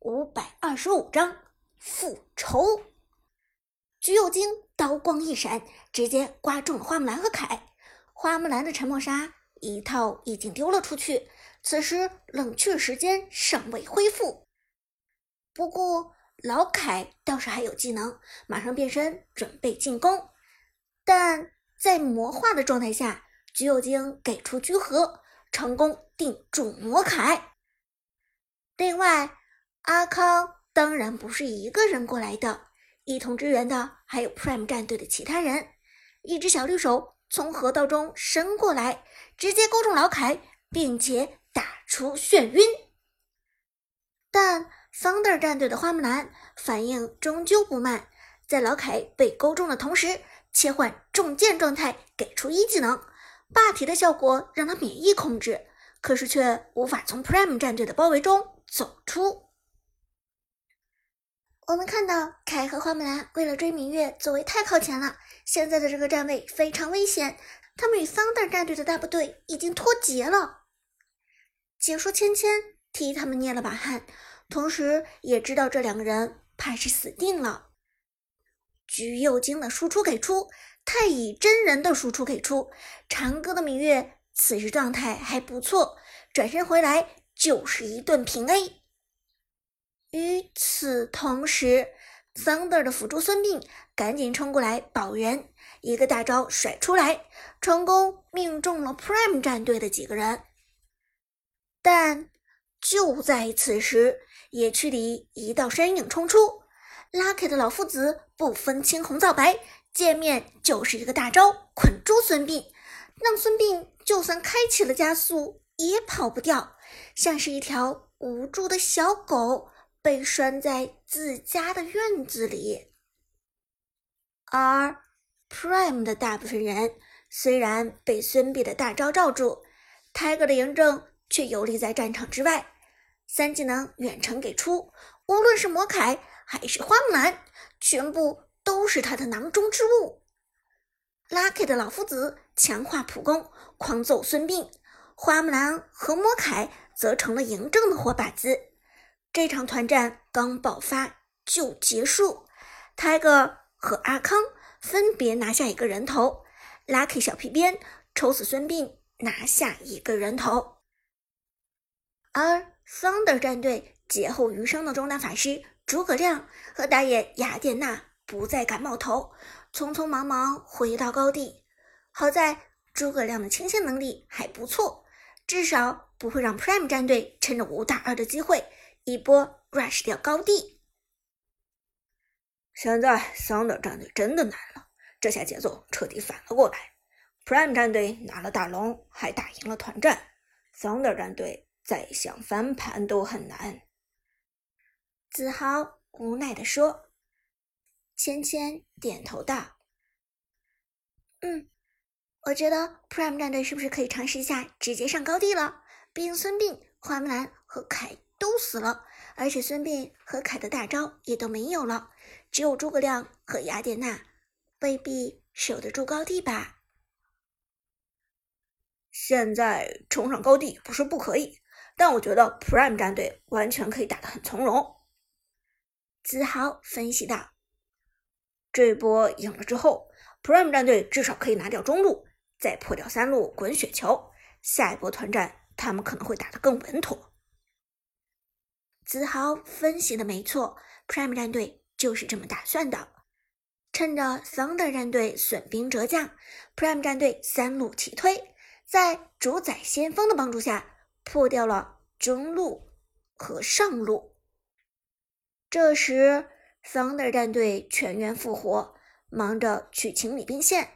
五百二十五章复仇。橘右京刀光一闪，直接刮中了花木兰和凯。花木兰的沉默杀一套已经丢了出去，此时冷却时间尚未恢复。不过老凯倒是还有技能，马上变身准备进攻。但在魔化的状态下，橘右京给出居合，成功定住魔凯。另外，阿康当然不是一个人过来的。一同支援的还有 Prime 战队的其他人，一只小绿手从河道中伸过来，直接勾中老凯，并且打出眩晕。但 Thunder 战队的花木兰反应终究不慢，在老凯被勾中的同时，切换重剑状态，给出一技能，霸体的效果让他免疫控制，可是却无法从 Prime 战队的包围中走出。我们看到凯和花木兰为了追明月，座位太靠前了。现在的这个站位非常危险，他们与 Thunder 战队的大部队已经脱节了。解说芊芊替他们捏了把汗，同时也知道这两个人怕是死定了。橘右京的输出给出，太乙真人的输出给出，长歌的明月此时状态还不错，转身回来就是一顿平 A。与此同时，Thunder 的辅助孙膑赶紧冲过来保人，一个大招甩出来，成功命中了 Prime 战队的几个人。但就在此时，野区里一道身影冲出，Lucky 的老夫子不分青红皂白，见面就是一个大招捆住孙膑，让孙膑就算开启了加速也跑不掉，像是一条无助的小狗。被拴在自家的院子里，而 Prime 的大部分人虽然被孙膑的大招罩住，Tiger 的嬴政却游离在战场之外。三技能远程给出，无论是魔凯还是花木兰，全部都是他的囊中之物。Lucky 的老夫子强化普攻，狂揍孙膑；花木兰和魔凯则成了嬴政的活靶子。这场团战刚爆发就结束，Tiger 和阿康分别拿下一个人头，Lucky 小皮鞭抽死孙膑，拿下一个人头。而 Thunder 战队劫后余生的中单法师诸葛亮和打野雅典娜不再敢冒头，匆匆忙忙回到高地。好在诸葛亮的清线能力还不错，至少不会让 Prime 战队趁着五打二的机会。一波 rush 掉高地，现在 Thunder 战队真的难了，这下节奏彻底反了过来。Prime 战队拿了大龙，还打赢了团战，Thunder 战队再想翻盘都很难。子豪无奈的说：“芊芊点头道，嗯，我觉得 Prime 战队是不是可以尝试一下直接上高地了？毕竟孙膑、花木兰和凯。”都死了，而且孙膑和凯的大招也都没有了，只有诸葛亮和雅典娜，未必守得住高地吧？现在冲上高地不是不可以，但我觉得 Prime 战队完全可以打得很从容。子豪分析道：“这波赢了之后，Prime 战队至少可以拿掉中路，再破掉三路滚雪球，下一波团战他们可能会打得更稳妥。”子豪分析的没错，Prime 战队就是这么打算的。趁着 Thunder 战队损兵折将，Prime 战队三路齐推，在主宰先锋的帮助下，破掉了中路和上路。这时，Thunder 战队全员复活，忙着去清理兵线，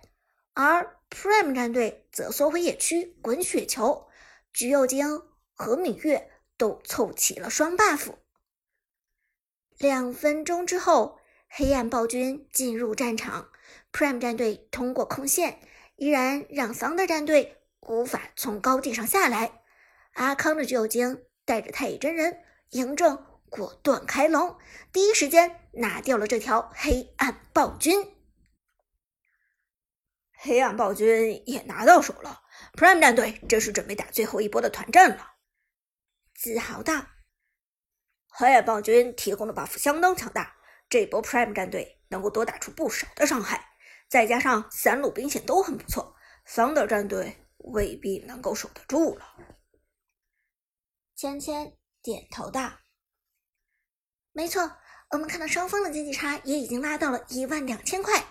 而 Prime 战队则缩回野区滚雪球。橘右京和芈月。都凑齐了双 buff。两分钟之后，黑暗暴君进入战场，Prime 战队通过控线，依然让 Thunder 战队无法从高地上下来。阿康的九精带着太乙真人嬴政果断开龙，第一时间拿掉了这条黑暗暴君。黑暗暴君也拿到手了，Prime 战队这是准备打最后一波的团战了。自豪道：“黑暗暴君提供的 buff 相当强大，这波 Prime 战队能够多打出不少的伤害，再加上三路兵线都很不错，Thunder 战队未必能够守得住了。芊芊点头道：“没错，我们看到双方的经济差也已经拉到了一万两千块，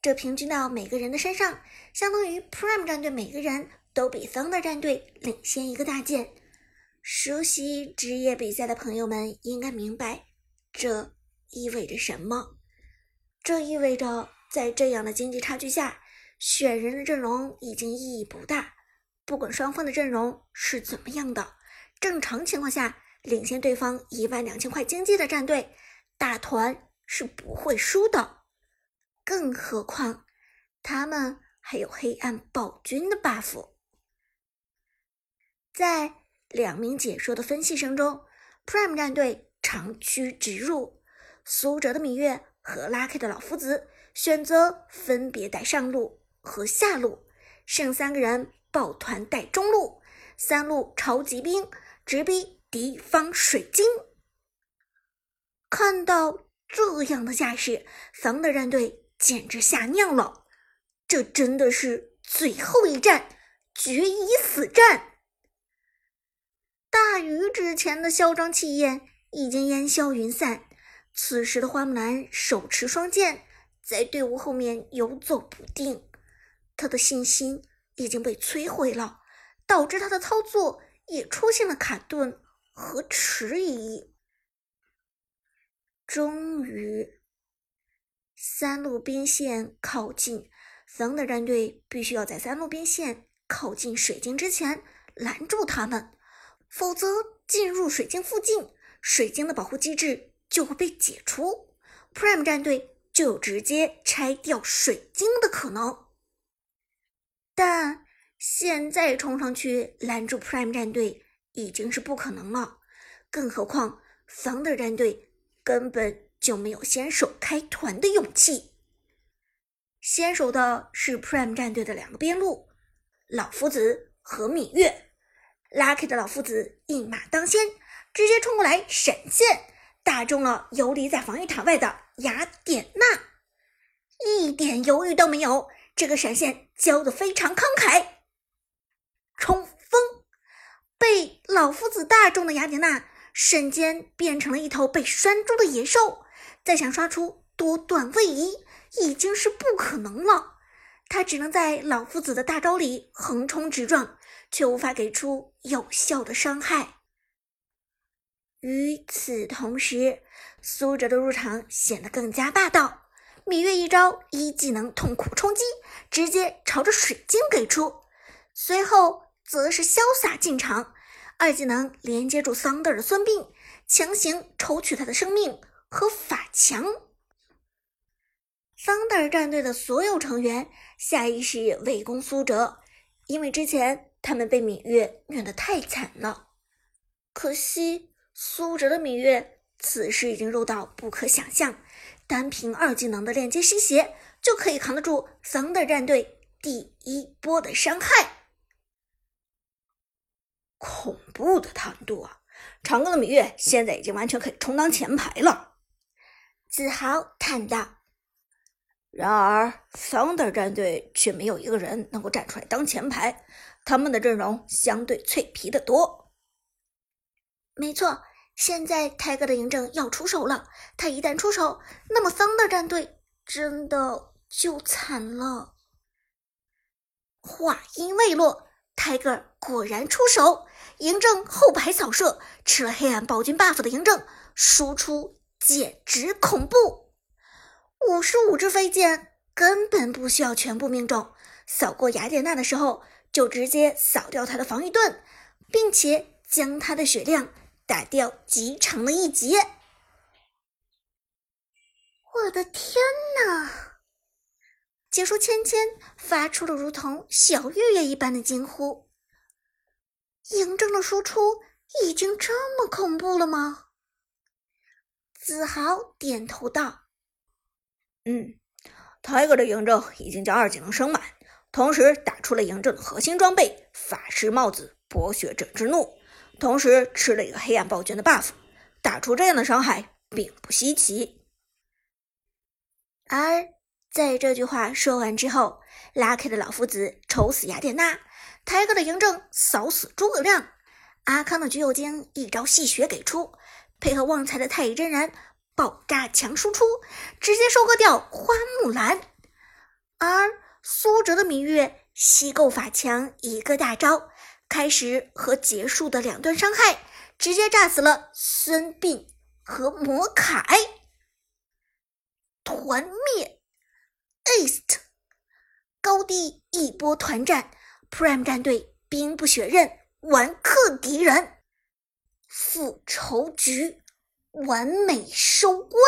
这平均到每个人的身上，相当于 Prime 战队每个人都比 Thunder 战队领先一个大件。熟悉职业比赛的朋友们应该明白，这意味着什么？这意味着在这样的经济差距下，选人的阵容已经意义不大。不管双方的阵容是怎么样的。”正常情况下，领先对方一万两千块经济的战队，大团是不会输的。更何况，他们还有黑暗暴君的 buff。在两名解说的分析声中，Prime 战队长驱直入，苏哲的芈月和 Lucky 的老夫子选择分别带上路和下路，剩三个人抱团带中路，三路超级兵。直逼敌方水晶。看到这样的架势，防的战队简直吓尿了。这真的是最后一战，决一死战。大禹之前的嚣张气焰已经烟消云散，此时的花木兰手持双剑，在队伍后面游走不定，他的信心已经被摧毁了，导致他的操作。也出现了卡顿和迟疑。终于，三路兵线靠近，桑德战队必须要在三路兵线靠近水晶之前拦住他们，否则进入水晶附近，水晶的保护机制就会被解除，Prime 战队就有直接拆掉水晶的可能。但。现在冲上去拦住 Prime 战队已经是不可能了，更何况 Thunder 战队根本就没有先手开团的勇气。先手的是 Prime 战队的两个边路，老夫子和芈月。Lucky 的老夫子一马当先，直接冲过来闪现，打中了游离在防御塔外的雅典娜，一点犹豫都没有，这个闪现交的非常慷慨。冲锋，被老夫子大中的雅典娜瞬间变成了一头被拴住的野兽，再想刷出多段位移已经是不可能了。他只能在老夫子的大招里横冲直撞，却无法给出有效的伤害。与此同时，苏哲的入场显得更加霸道。芈月一招一技能痛苦冲击，直接朝着水晶给出，随后。则是潇洒进场，二技能连接住桑德尔的孙膑，强行抽取他的生命和法强。桑德尔战队的所有成员下意识围攻苏哲，因为之前他们被芈月虐得太惨了。可惜苏哲的芈月此时已经弱到不可想象，单凭二技能的链接吸血就可以扛得住 Thunder 战队第一波的伤害。恐怖的坦度啊！长庚的芈月现在已经完全可以充当前排了。子豪叹道。然而，Thunder 战队却没有一个人能够站出来当前排，他们的阵容相对脆皮的多。没错，现在泰哥的嬴政要出手了，他一旦出手，那么 Thunder 战队真的就惨了。话音未落。泰戈果然出手，嬴政后排扫射，吃了黑暗暴君 buff 的嬴政输出简直恐怖，五十五支飞剑根本不需要全部命中，扫过雅典娜的时候就直接扫掉他的防御盾，并且将他的血量打掉极长的一截。我的天哪！解说芊芊发出了如同小月月一般的惊呼：“嬴政的输出已经这么恐怖了吗？”子豪点头道：“嗯，Tiger 的嬴政已经将二技能升满，同时打出了嬴政的核心装备法师帽子——博学者之怒，同时吃了一个黑暗暴君的 buff，打出这样的伤害并不稀奇。而在这句话说完之后，拉开的老夫子抽死雅典娜，泰戈的嬴政扫死诸葛亮，阿康的橘右京一招戏谑给出，配合旺财的太乙真人爆炸强输出，直接收割掉花木兰。而苏哲的芈月吸够法强一个大招，开始和结束的两段伤害，直接炸死了孙膑和魔凯。团灭，East 高低一波团战，Prime 战队兵不血刃，完克敌人，复仇局完美收官。